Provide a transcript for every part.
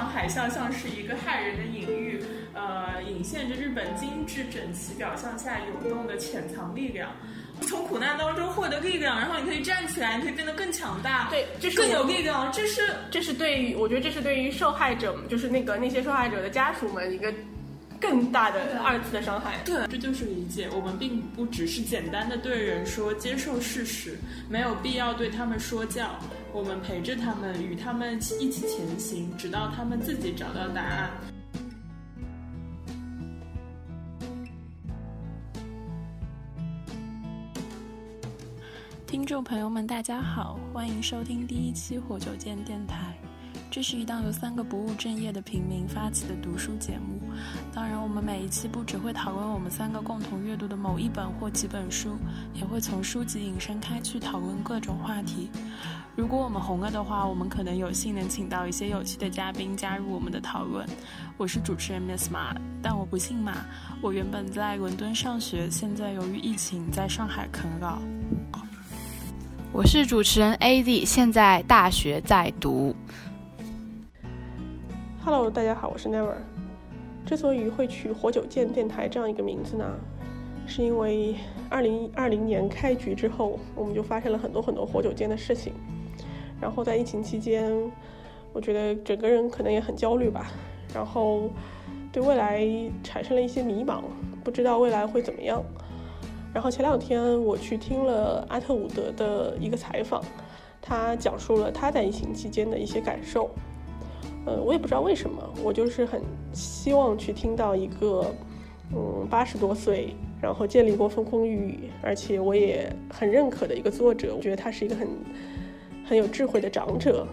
场海啸像是一个骇人的隐喻，呃，隐现着日本精致整齐表象下涌动的潜藏力量。从苦难当中获得力量，然后你可以站起来，你可以变得更强大，对，这是更有力量。这是这是对于我觉得这是对于受害者，就是那个那些受害者的家属们一个更大的二次的伤害。对，这就是理解。我们并不只是简单的对人说接受事实，没有必要对他们说教。我们陪着他们，与他们一起前行，直到他们自己找到答案。听众朋友们，大家好，欢迎收听第一期火酒间电台。这是一档由三个不务正业的平民发起的读书节目。当然，们每一期不只会讨论我们三个共同阅读的某一本或几本书，也会从书籍引申开去讨论各种话题。如果我们红了的话，我们可能有幸能请到一些有趣的嘉宾加入我们的讨论。我是主持人 Miss 马，但我不姓马。我原本在伦敦上学，现在由于疫情在上海啃老。我是主持人 AZ，现在大学在读。Hello，大家好，我是 Never。之所以会取“活久见”电台这样一个名字呢，是因为二零二零年开局之后，我们就发生了很多很多活久见的事情。然后在疫情期间，我觉得整个人可能也很焦虑吧，然后对未来产生了一些迷茫，不知道未来会怎么样。然后前两天我去听了阿特伍德的一个采访，他讲述了他在疫情期间的一些感受。呃，我也不知道为什么，我就是很希望去听到一个，嗯，八十多岁，然后经历过风风雨雨，而且我也很认可的一个作者。我觉得他是一个很很有智慧的长者。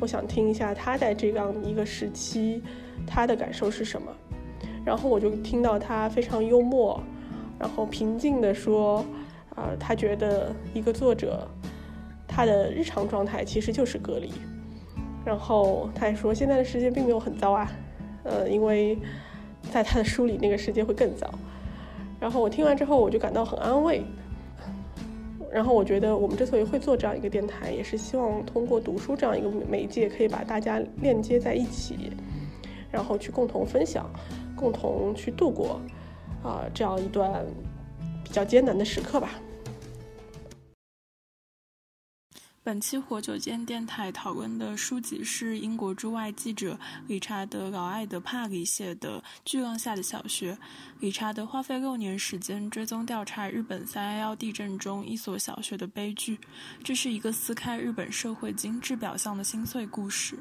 我想听一下他在这样一个时期他的感受是什么。然后我就听到他非常幽默，然后平静地说，啊，他觉得一个作者他的日常状态其实就是隔离。然后他还说，现在的世界并没有很糟啊，呃，因为在他的书里，那个世界会更糟。然后我听完之后，我就感到很安慰。然后我觉得，我们之所以会做这样一个电台，也是希望通过读书这样一个媒介，可以把大家链接在一起，然后去共同分享，共同去度过啊这样一段比较艰难的时刻吧。本期火酒间电台讨论的书籍是英国驻外记者理查德·劳埃德·帕里写的《巨浪下的小学》。理查德花费六年时间追踪调查日本311地震中一所小学的悲剧，这是一个撕开日本社会精致表象的心碎故事。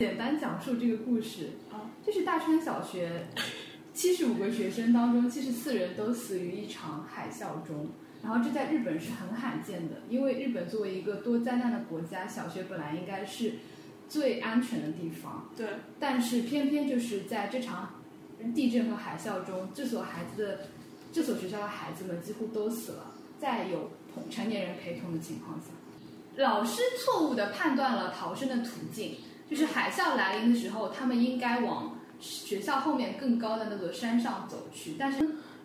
简单讲述这个故事啊，就是大川小学七十五个学生当中，七十四人都死于一场海啸中。然后这在日本是很罕见的，因为日本作为一个多灾难的国家，小学本来应该是最安全的地方。对。但是偏偏就是在这场地震和海啸中，这所孩子的这所学校的孩子们几乎都死了，在有成年人陪同的情况下，老师错误的判断了逃生的途径，就是海啸来临的时候，他们应该往学校后面更高的那座山上走去，但是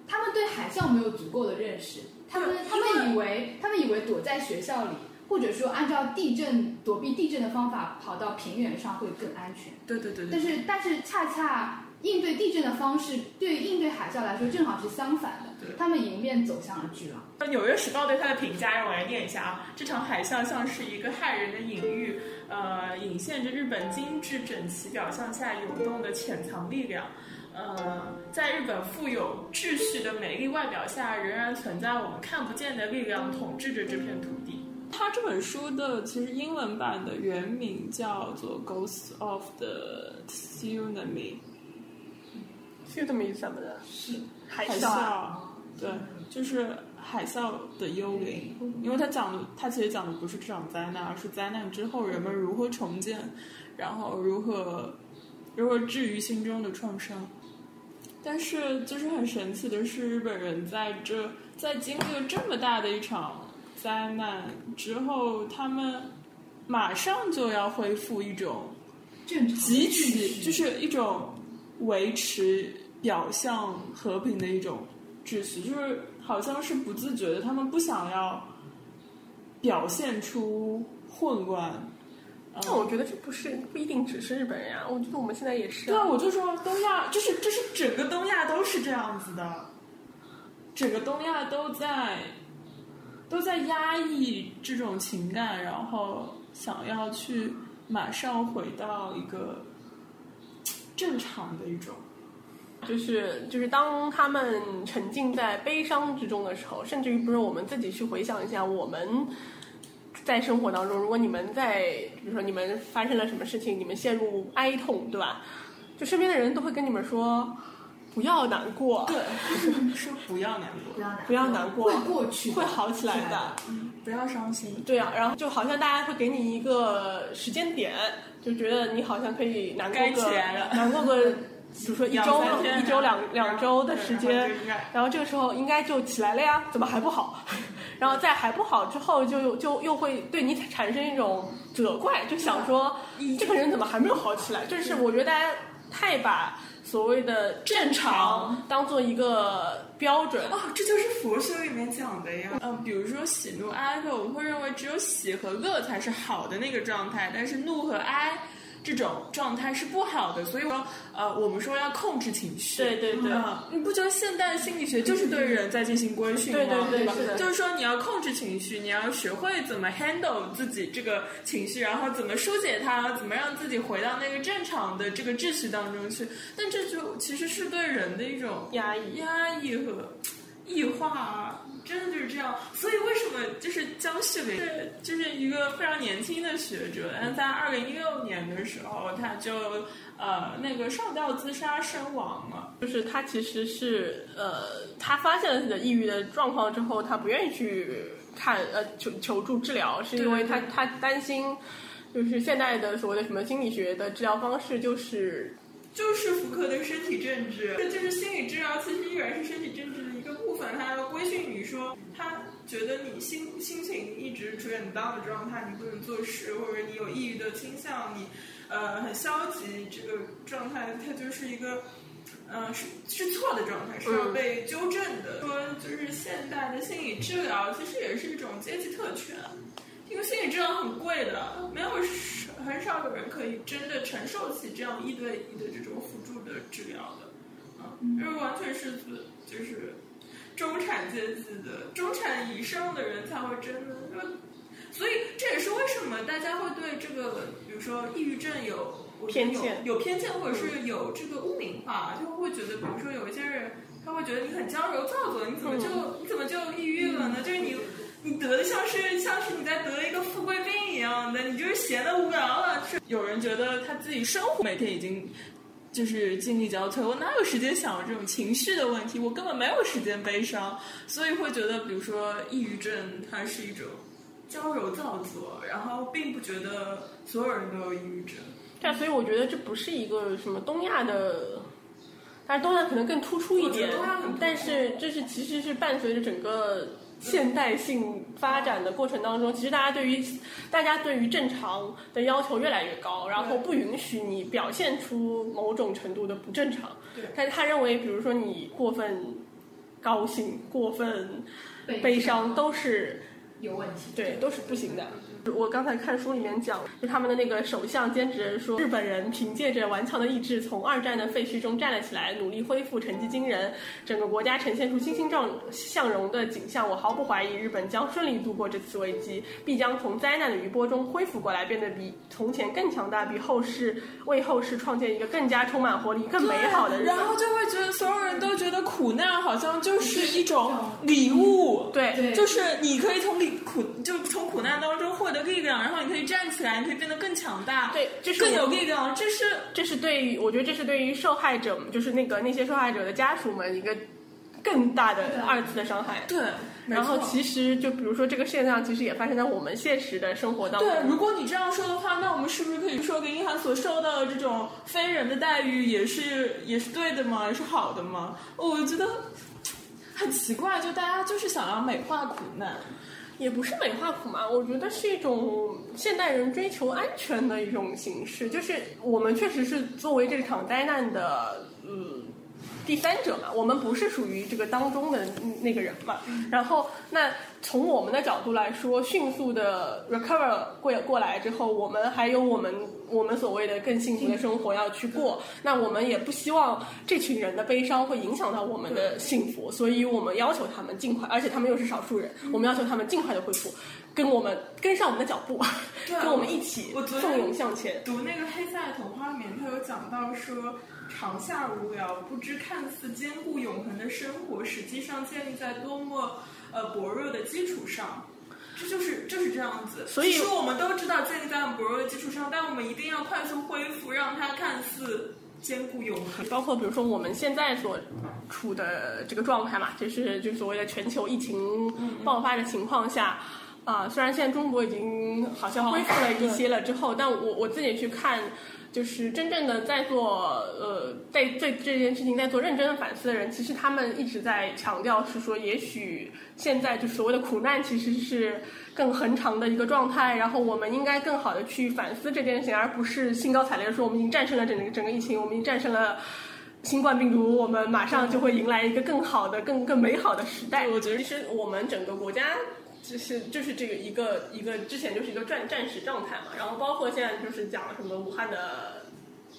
他们对海啸没有足够的认识。他们他们以为他们以为躲在学校里，或者说按照地震躲避地震的方法跑到平原上会更安全。对对对。但是但是恰恰应对地震的方式对应对海啸来说正好是相反的。对。他们迎面走向了巨浪。《纽约时报》对他的评价让我来念一下啊，这场海啸像是一个骇人的隐喻，呃，隐现着日本精致整齐表象下涌动的潜藏力量。呃，在日本富有秩序的美丽外表下，仍然存在我们看不见的力量统治着这片土地。他这本书的其实英文版的原名叫做《Ghosts of the Tsunami》。Tsunami 什么的？是海啸。对，就是海啸的幽灵。因为他讲的，他其实讲的不是这场灾难，而是灾难之后人们如何重建，然后如何如何治愈心中的创伤。但是，就是很神奇的是，日本人在这在经历了这么大的一场灾难之后，他们马上就要恢复一种正常、极其就是一种维持表象和平的一种秩序，就是好像是不自觉的，他们不想要表现出混乱，但我觉得这不是不一定只是日本人啊，我觉得我们现在也是。对啊，我就说东亚，就是就是整个东亚都是这样子的，整个东亚都在都在压抑这种情感，然后想要去马上回到一个正常的一种。就是就是当他们沉浸在悲伤之中的时候，甚至于不是我们自己去回想一下，我们在生活当中，如果你们在比如说你们发生了什么事情，你们陷入哀痛，对吧？就身边的人都会跟你们说不要难过，对，说不要难过，不要难不要难过，会过去，会好起来的。的。不要伤心。对啊，然后就好像大家会给你一个时间点，就觉得你好像可以难过个难过个，比如说一周一周两两周的时间然后这个时候应该就起来了呀，怎么还不好？然后在还不好之后就，就又会对你产生一种责怪，就想说这个人怎么还没有好起来？就是我觉得大家太把所谓的正常当做一个标准。哦，这就是佛学里面讲的呀。嗯，比如说喜怒哀乐，我们会认为只有喜和乐才是好的那个状态，但是怒和哀这种状态是不好的。所以说，呃，我们说要控制情绪。对对对嗯你不觉得现代心理学就是对人在进行规训吗？对对对吧就是说你要控制情绪，你要学会怎么 handle 自己这个情绪，然后怎么疏解它，怎么让自己回到那个正常的这个秩序当中去。但这就其实是对人的一种压抑压抑和异化啊，真的就是这样。所以为什么就是江旭林是就是一个非常年轻的学者，但在二零一六年的时候，他就呃那个上吊自杀身亡了。就是他其实是呃，他发现了自己的抑郁的状况之后，他不愿意去看呃求求助治疗，是因为他他担心，就是现代的所谓的什么心理学的治疗方式就是就是福柯的身体政治，这就是心理治疗，其实依然是身体政治个部分。他要规训你说，他觉得你心心情一直处于很 down 的状态，你不能做事，或者你有抑郁的倾向，你呃很消极，这个状态它就是一个。呃，是是错的状态，是要被纠正的。说就是现代的心理治疗，其实也是一种阶级特权，因为心理治疗很贵的，没有很少有人可以真的承受起这样一对一的这种辅助的治疗的，啊，这完全是自就是中产阶级的中产以上的人才会真的说，所以这也是为什么大家会对这个，比如说抑郁症有偏见有偏见，或者是有这个污名化，就会觉得，比如说有一些人，他会觉得你很娇柔造作，你怎么就、你怎么就抑郁了呢？就是你你得的像是像是你在得一个富贵病一样的，你就是闲的无聊了。是有人觉得他自己生活每天已经。就是精力交瘁，我哪有时间想这种情绪的问题？我根本没有时间悲伤，所以会觉得，比如说抑郁症，它是一种娇柔造作，然后并不觉得所有人都有抑郁症。对啊，所以我觉得这不是一个什么东亚的，但是东亚可能更突出一点但是这是其实是伴随着整个现代性发展的过程当中，其实大家对于大家对于正常的要求越来越高，然后不允许你表现出某种程度的不正常。对但是他认为，比如说你过分高兴、过分悲伤，都是有问题。对，都是不行的。我刚才看书里面讲，就他们的那个首相兼职人说，日本人凭借着顽强的意志，从二战的废墟中站了起来，努力恢复，成绩惊人，整个国家呈现出欣欣向向荣的景象。我毫不怀疑，日本将顺利度过这次危机，必将从灾难的余波中恢复过来，变得比从前更强大，比后世为后世创建一个更加充满活力、更美好的日本。然后就会觉得所有人都觉得苦难好像就是一种礼物，对对就是你可以从里苦，就从苦难当中获得力量，然后你可以站起来，你可以变得更强大，对，这是更有力量。这是这是对于我觉得这是对于受害者，就是那个那些受害者的家属们一个更大的二次的伤害。对，然后其实就比如说这个现象，其实也发生在我们现实的生活当中。对，如果你这样说的话，那我们是不是可以说林一涵所受到的这种非人的待遇也是也是对的吗？也是好的吗？我觉得很奇怪，就大家就是想要美化苦难。也不是美化苦嘛，我觉得是一种现代人追求安全的一种形式。就是我们确实是作为这场灾难的，嗯，第三者嘛，我们不是属于这个当中的那个人嘛。然后，那从我们的角度来说，迅速的 recover 过过来之后，我们还有我们我们所谓的更幸福的生活要去过。那我们也不希望这群人的悲伤会影响到我们的幸福，所以我们要求他们尽快，而且他们又是少数人，我们要求他们尽快的恢复，跟我们跟上我们的脚步，跟我们一起奋勇向前。读那个黑塞童话里面，他有讲到说。长夏无聊，不知看似坚固永恒的生活，实际上建立在多么呃薄弱的基础上。这就是就是这样子。所以，说我们都知道建立在很薄弱的基础上，但我们一定要快速恢复，让它看似坚固永恒。包括比如说我们现在所处的这个状态嘛，就是就所谓的全球疫情爆发的情况下，啊，虽然现在中国已经好像恢复了一些了之后，但我我自己去看。就是真正的在做呃，在对这件事情在做认真的反思的人，其实他们一直在强调是说，也许现在就所谓的苦难其实是更恒长的一个状态，然后我们应该更好的去反思这件事情，而不是兴高采烈的说我们已经战胜了整个整个疫情，我们已经战胜了新冠病毒，我们马上就会迎来一个更好的、更更美好的时代。我觉得其实我们整个国家。就是就是这个一个一个之前就是一个战战时状态嘛，然后包括现在就是讲什么武汉的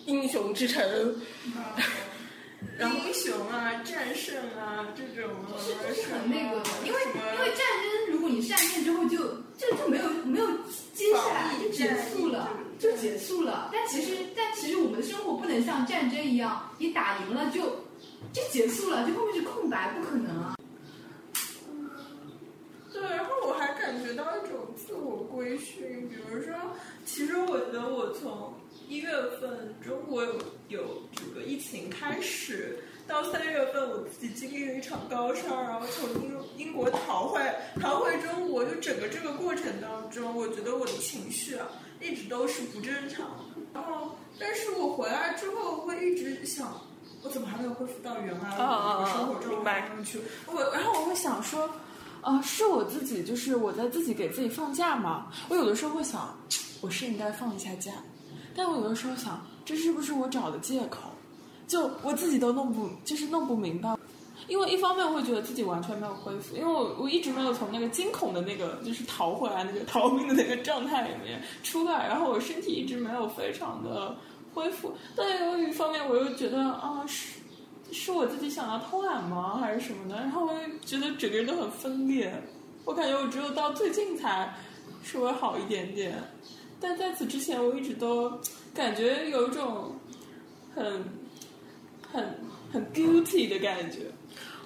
英雄之城，英雄啊，战胜啊这种，就是很那个，因为因为战争，如果你战胜之后就就就没有没有接下来就结束了，就结束了。但其实但其实我们的生活不能像战争一样，你打赢了就就结束了，就后面是空白，不可能啊。对，然后我还感觉到一种自我规训，比如说，其实我觉得我从一月份中国有有这个疫情开始，到三月份我自己经历了一场高烧，然后从英英国逃回逃回中国，就整个这个过程当中，我觉得我的情绪啊一直都是不正常。然后，但是我回来之后会一直想，我怎么还没有恢复到原来的生活状态上去？我然后我会想说。啊，是我自己，就是我在自己给自己放假嘛。我有的时候会想，我是应该放一下假，但我有的时候想，这是不是我找的借口？就我自己都弄不，就是弄不明白。因为一方面我会觉得自己完全没有恢复，因为我我一直没有从那个惊恐的那个，就是逃回来那个 逃命的那个状态里面出来，然后我身体一直没有非常的恢复。但有一方面我又觉得啊是。是我自己想要偷懒吗，还是什么的？然后我觉得整个人都很分裂。我感觉我只有到最近才稍微好一点点，但在此之前我一直都感觉有一种很很很 guilty 的感觉。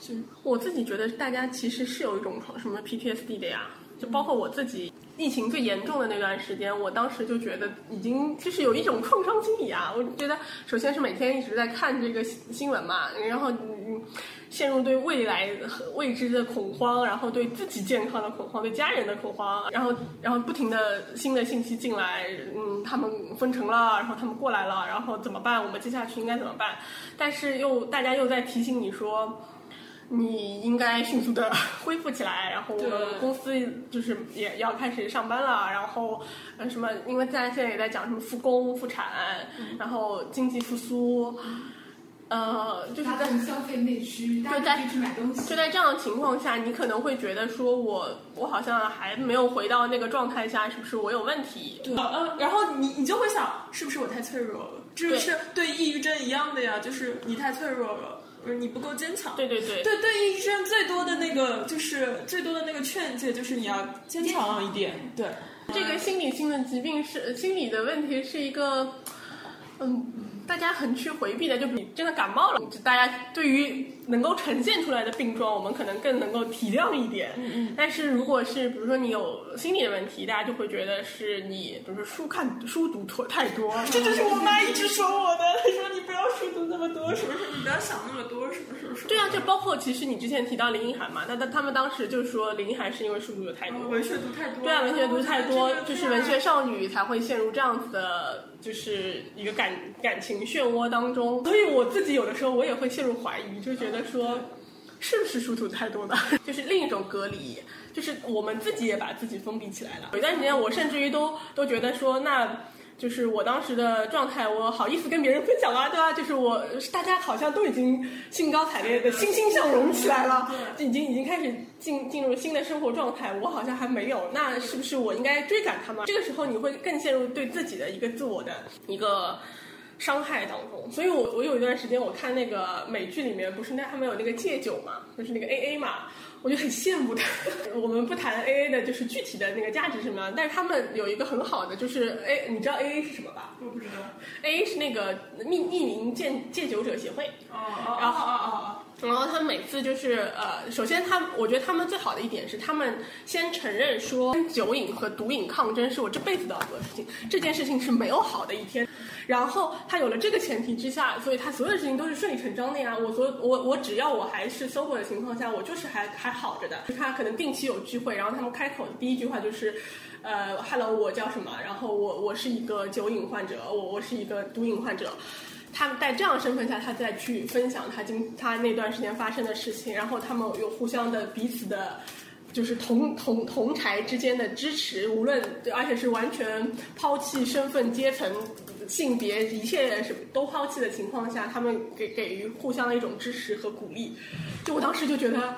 就我自己觉得，大家其实是有一种什么 PTSD 的呀，就包括我自己。疫情最严重的那段时间，我当时就觉得已经就是有一种创伤心理啊。我觉得首先是每天一直在看这个新闻嘛，然后嗯，陷入对未来未知的恐慌，然后对自己健康的恐慌，对家人的恐慌，然后然后不停的新的信息进来，嗯，他们封城了，然后他们过来了，然后怎么办？我们接下去应该怎么办？但是又大家又在提醒你说。你应该迅速的 恢复起来，然后我们公司就是也要开始上班了，然后呃什么，因为大家现在也在讲什么复工复产，然后经济复苏，呃，就是在消费内需，大家去买东西。就在这样的情况下，你可能会觉得说我我好像还没有回到那个状态下，是不是我有问题？对，呃，然后你你就会想，是不是我太脆弱了？这是对抑郁症一样的呀，就是你太脆弱了。不是你不够坚强，对对对，对对医生最多的那个就是最多的那个劝诫就是你要坚强一点，对，这个心理性的疾病是心理的问题是一个，嗯。大家很去回避的，就你真的感冒了，大家对于能够呈现出来的病状，我们可能更能够体谅一点。嗯嗯。但是如果是比如说你有心理的问题，大家就会觉得是你，比如说书看书读多太多。这就是我妈一直说我的，她说你不要书读那么多，是不是？你不要想那么多，是不是？对啊，就包括其实你之前提到林奕涵嘛，那他他们当时就说林奕涵是因为书读的太多，文学读太多。对啊，文学读太多，就是文学少女才会陷入这样子的。就是一个感感情漩涡当中，所以我自己有的时候我也会陷入怀疑，就觉得说，是不是书读太多了？就是另一种隔离，就是我们自己也把自己封闭起来了。有段时间我甚至于都都觉得说，那就是我当时的状态，我好意思跟别人分享啊，对吧？就是我大家好像都已经兴高采烈的欣欣向荣起来了，已经已经开始进进入新的生活状态，我好像还没有，那是不是我应该追赶他们？这个时候你会更陷入对自己的一个自我的一个伤害当中。所以我我有一段时间我看那个美剧里面不是那他们有那个戒酒嘛，就是那个 A A 嘛。我就很羡慕他。我们不谈 A A 的，就是具体的那个价值什么，但是他们有一个很好的，就是 A，你知道 A A 是什么吧？我不知道。A A 是那个匿匿名戒戒酒者协会。哦哦然后哦哦哦。然后他们每次就是呃，首先他我觉得他们最好的一点是，他们先承认说跟酒瘾和毒瘾抗争是我这辈子都要做的事情，这件事情是没有好的一天。然后他有了这个前提之下，所以他所有的事情都是顺理成章的呀。我所我我只要我还是 sober 的情况下，我就是还还好着的。他可能定期有聚会，然后他们开口的第一句话就是，呃，hello，我叫什么？然后我我是一个酒瘾患者，我我是一个毒瘾患者。他们在这样的身份下，他再去分享他今他那段时间发生的事情，然后他们有互相的彼此的，就是同同同台之间的支持，无论而且是完全抛弃身份、阶层、性别一切什么都抛弃的情况下，他们给给予互相的一种支持和鼓励。就我当时就觉得。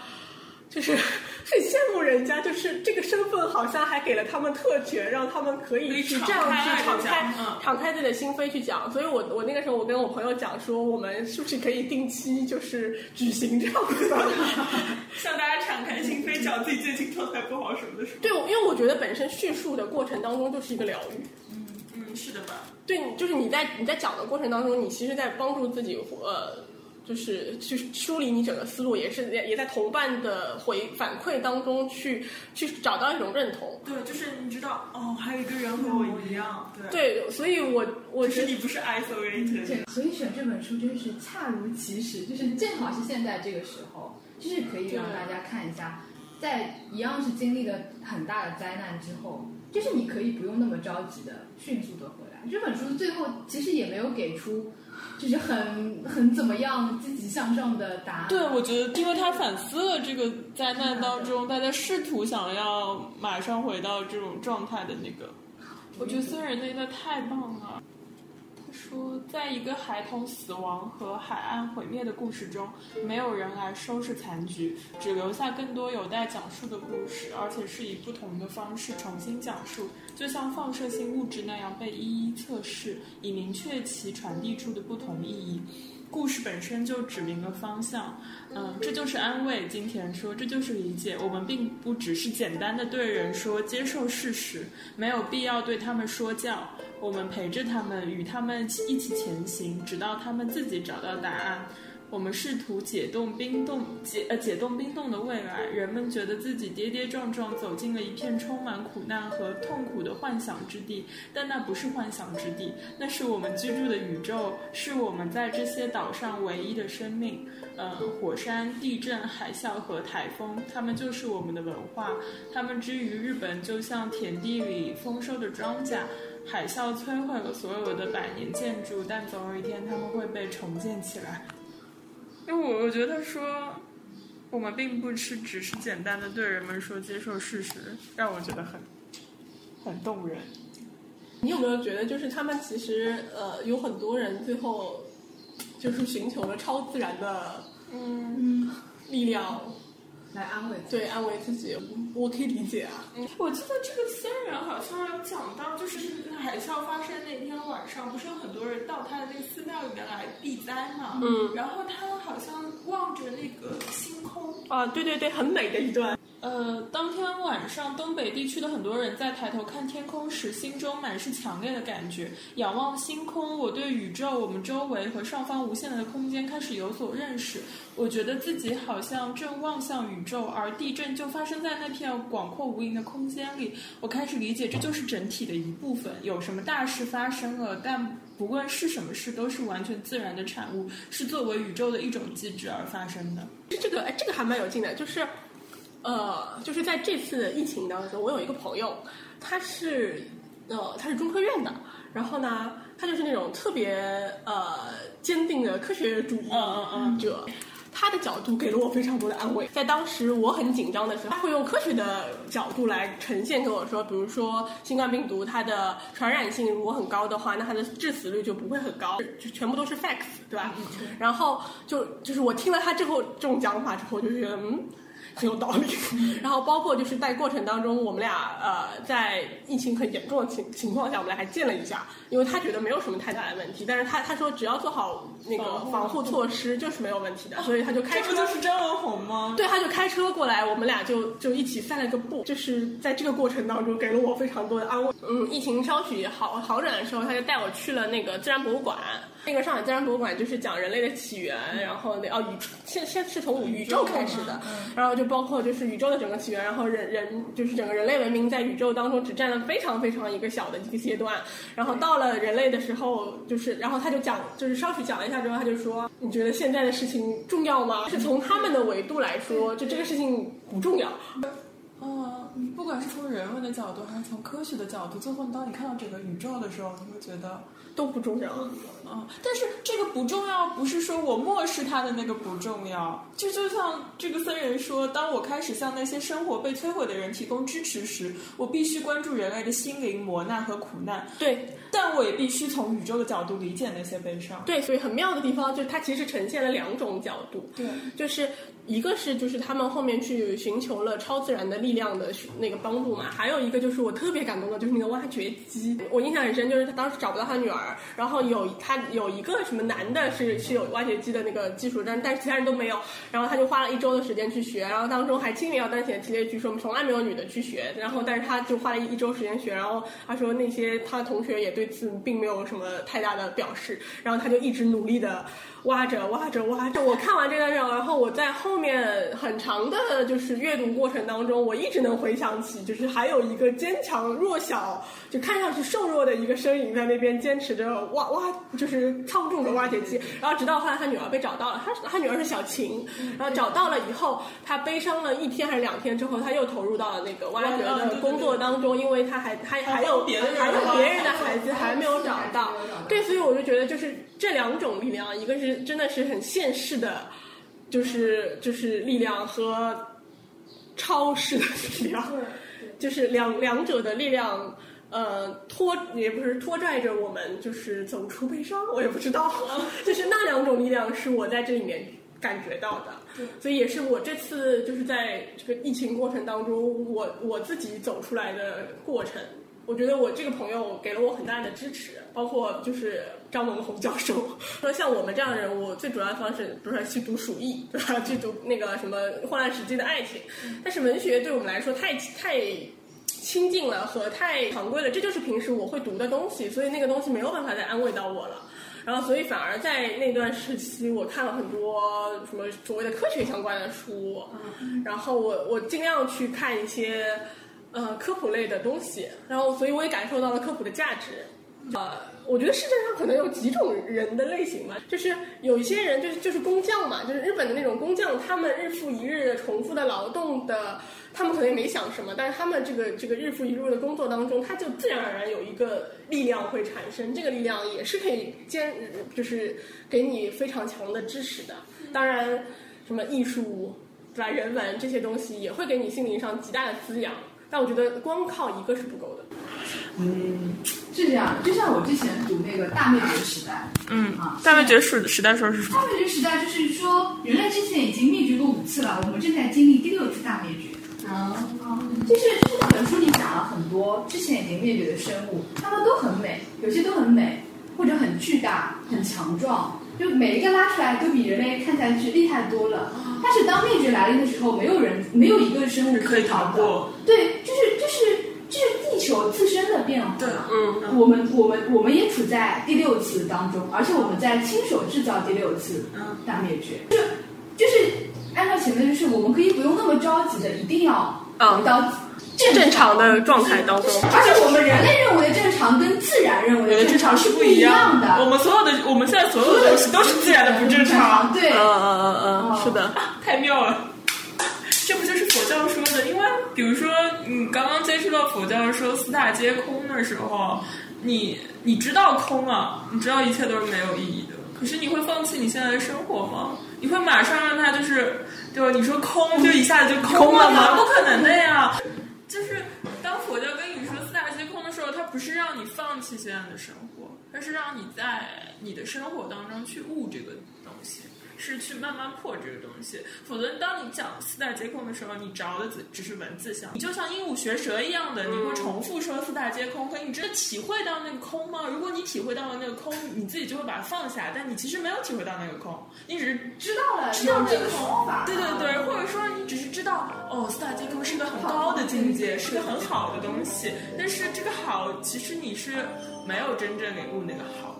就是 很羡慕人家，就是这个身份好像还给了他们特权，让他们可以去这样去敞开、敞开自己的心扉去讲。所以我我那个时候我跟我朋友讲说，我们是不是可以定期就是举行这样子的 向大家敞开心扉，讲自己最近状态不好什么的时候。对，因为我觉得本身叙述的过程当中就是一个疗愈。嗯嗯，是的吧？对，就是你在你在讲的过程当中，你其实在帮助自己呃。就是去梳理你整个思路，也是也也在同伴的回反馈当中去去找到一种认同。对，就是你知道哦，还有一个人和我一样。对，对，所以我我觉得你不是 isolated。所以选这本书真是恰如其时，就是正好是现在这个时候，就是可以让大家看一下，在一样是经历了很大的灾难之后，就是你可以不用那么着急的迅速的回来。这本书最后其实也没有给出。就是很很怎么样，积极向上的答案。对，我觉得，因为他反思了这个灾难当中，大家试图想要马上回到这种状态的那个，我觉得孙蕊那一段太棒了。在一个孩童死亡和海岸毁灭的故事中，没有人来收拾残局，只留下更多有待讲述的故事，而且是以不同的方式重新讲述，就像放射性物质那样被一一测试，以明确其传递出的不同意义。故事本身就指明了方向，嗯，这就是安慰。金田说，这就是理解。我们并不只是简单的对人说接受事实，没有必要对他们说教。我们陪着他们，与他们一起前行，直到他们自己找到答案。我们试图解冻冰冻解呃解冻冰冻的未来。人们觉得自己跌跌撞撞走进了一片充满苦难和痛苦的幻想之地，但那不是幻想之地，那是我们居住的宇宙，是我们在这些岛上唯一的生命。呃，火山、地震、海啸和台风，它们就是我们的文化。它们之于日本，就像田地里丰收的庄稼。海啸摧毁了所有的百年建筑，但总有一天它们会被重建起来。因为我我觉得说，我们并不是只是简单的对人们说接受事实，让我觉得很很动人。你有没有觉得，就是他们其实呃有很多人最后就是寻求了超自然的嗯力量来安慰对安慰自己，我可以理解啊。我记得这个僧人好像有讲到，就是海啸发生那天晚上，不是有很多人到他的那个寺庙里面来避灾嘛？嗯，然后他好像望着那个星空啊，对对对，很美的一段。呃，当天晚上，东北地区的很多人在抬头看天空时，心中满是强烈的感觉。仰望星空，我对宇宙、我们周围和上方无限的空间开始有所认识。我觉得自己好像正望向宇宙，而地震就发生在那片广阔无垠的空间里。我开始理解，这就是整体的一部分。有什么大事发生了，但不论是什么事，都是完全自然的产物，是作为宇宙的一种机制而发生的。这个，哎，这个还蛮有劲的，就是。呃，就是在这次疫情当中，我有一个朋友，他是呃，他是中科院的，然后呢，他就是那种特别呃坚定的科学主义者，他的角度给了我非常多的安慰。在当时我很紧张的时候，他会用科学的角度来呈现跟我说，比如说新冠病毒它的传染性如果很高的话，那它的致死率就不会很高，就全部都是 facts，对吧？然后就就是我听了他之后这种讲法之后，我就觉得嗯。很有道理，然后包括就是在过程当中，我们俩呃在疫情很严重的情情况下，我们俩还见了一下，因为他觉得没有什么太大的问题，但是他他说只要做好那个防护措施就是没有问题的，所以他就开车。这不就是张文红吗？对，他就开车过来，我们俩就就一起散了个步，就是在这个过程当中给了我非常多的安慰。嗯，疫情稍许好好转的时候，他就带我去了那个自然博物馆。那个上海自然博物馆就是讲人类的起源，然后那哦宇现现是从宇宙开始的，然后就包括就是宇宙的整个起源，然后人人就是整个人类文明在宇宙当中只占了非常非常一个小的一个阶段，然后到了人类的时候，就是然后他就讲就是稍许讲了一下之后，他就说你觉得现在的事情重要吗？是从他们的维度来说，就这个事情不重要。嗯，不管是从人文的角度还是从科学的角度，最后当你看到整个宇宙的时候，你会觉得都不重要。嗯，但是这个不重要，不是说我漠视他的那个不重要。就就像这个僧人说，当我开始向那些生活被摧毁的人提供支持时，我必须关注人类的心灵磨难和苦难。对，但我也必须从宇宙的角度理解那些悲伤。对，所以很妙的地方就是它其实呈现了两种角度。对，就是一个是就是他们后面去寻求了超自然的力量的那个帮助嘛，还有一个就是我特别感动的就是那个挖掘机，我印象很深，就是他当时找不到他女儿，然后有他有一个什么男的是是有挖掘机的那个技术，但但是其他人都没有，然后他就花了一周的时间去学，然后当中还轻描淡写提了一句说我们从来没有女的去学，然后但是他就花了一周时间学，然后他说那些他的同学也对此并没有什么太大的表示，然后他就一直努力的挖着挖着挖着，我看完这段然后我在后面很长的就是阅读过程当中，我一直能回想起，就是还有一个坚强弱小，就看上去瘦弱的一个身影在那边坚持着挖挖，就是操纵着挖掘机，然后直到后来他女儿被找到了，他他女儿是小琴，然后找到了以后，他悲伤了一天还是两天之后，他又投入到了那个挖掘的工作当中，因为他还还还有别的还有别人的孩子还没有找到，对，所以我就觉得就是这两种力量，一个是真的是很现实的，就是就是力量和超市的力量，就是两两者的力量。呃，拖也不是拖拽着我们，就是走出悲伤，我也不知道，就是那两种力量是我在这里面感觉到的，所以也是我这次就是在这个疫情过程当中，我我自己走出来的过程。我觉得我这个朋友给了我很大的支持，包括就是张文宏教授 说，像我们这样的人我，最主要的方式不是去读鼠疫，对吧？去读那个什么《患难时期的爱情》，但是文学对我们来说太太。亲近了和太常规了，这就是平时我会读的东西，所以那个东西没有办法再安慰到我了。然后，所以反而在那段时期，我看了很多什么所谓的科学相关的书，然后我我尽量去看一些呃科普类的东西，然后所以我也感受到了科普的价值。呃，我觉得世界上可能有几种人的类型嘛，就是有一些人就是就是工匠嘛，就是日本的那种工匠，他们日复一日的重复的劳动的。他们可能也没想什么，但是他们这个这个日复一日的工作当中，他就自然而然有一个力量会产生，这个力量也是可以坚，就是给你非常强的支持的。当然，什么艺术、对吧？人文这些东西也会给你心灵上极大的滋养。但我觉得光靠一个是不够的。嗯，是这样。就像我之前读那个大灭绝时代，嗯啊，大灭绝时时代说是什么？大灭绝时代就是说，人类之前已经灭绝过五次了，我们正在经历第六次大灭绝。啊，就是这本书里讲了很多之前已经灭绝的生物，它们都很美，有些都很美，或者很巨大、很强壮，就每一个拉出来都比人类看起来是厉害多了。但是当灭绝来临的时候，没有人，没有一个生物可以逃过。对，就是就是就是地球自身的变化。对，嗯，我们我们我们也处在第六次当中，而且我们在亲手制造第六次大灭绝。就就是。按照前面就是，我们可以不用那么着急的，一定要回到正常的状态当中。而且我们人类认为的正常跟自然认为的正常是不一样的。我们所有的我们现在所有的东西都是自然的不正常。对，嗯嗯嗯嗯，是的，太妙了。这不就是佛教说的？因为比如说你刚刚接触到佛教说四大皆空的时候，你你知道空啊，你知道一切都是没有意义的。可是你会放弃你现在的生活吗？你会马上让他就是，对吧？你说空就一下子就空了吗？不可能的呀！就是当佛教跟你说四大皆空的时候，它不是让你放弃现在的生活，它是让你在你的生活当中去悟这个东西。是去慢慢破这个东西，否则当你讲四大皆空的时候，你着的只只是文字上，你就像鹦鹉学舌一样的，你会重复说四大皆空，可你真的体会到那个空吗？如果你体会到了那个空，你自己就会把它放下，但你其实没有体会到那个空，你只是知道了，知道这个这个说法，对对对，或者说你只是知道哦，四大皆空是个很高的境界，是个很好的东西，但是这个好，其实你是没有真正领悟那个好。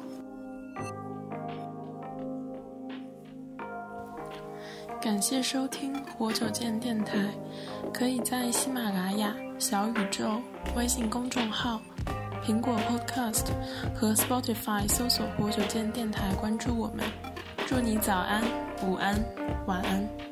感谢收听活久见电台，可以在喜马拉雅、小宇宙、微信公众号、苹果 Podcast 和 Spotify 搜索“活久见电台”关注我们。祝你早安、午安、晚安。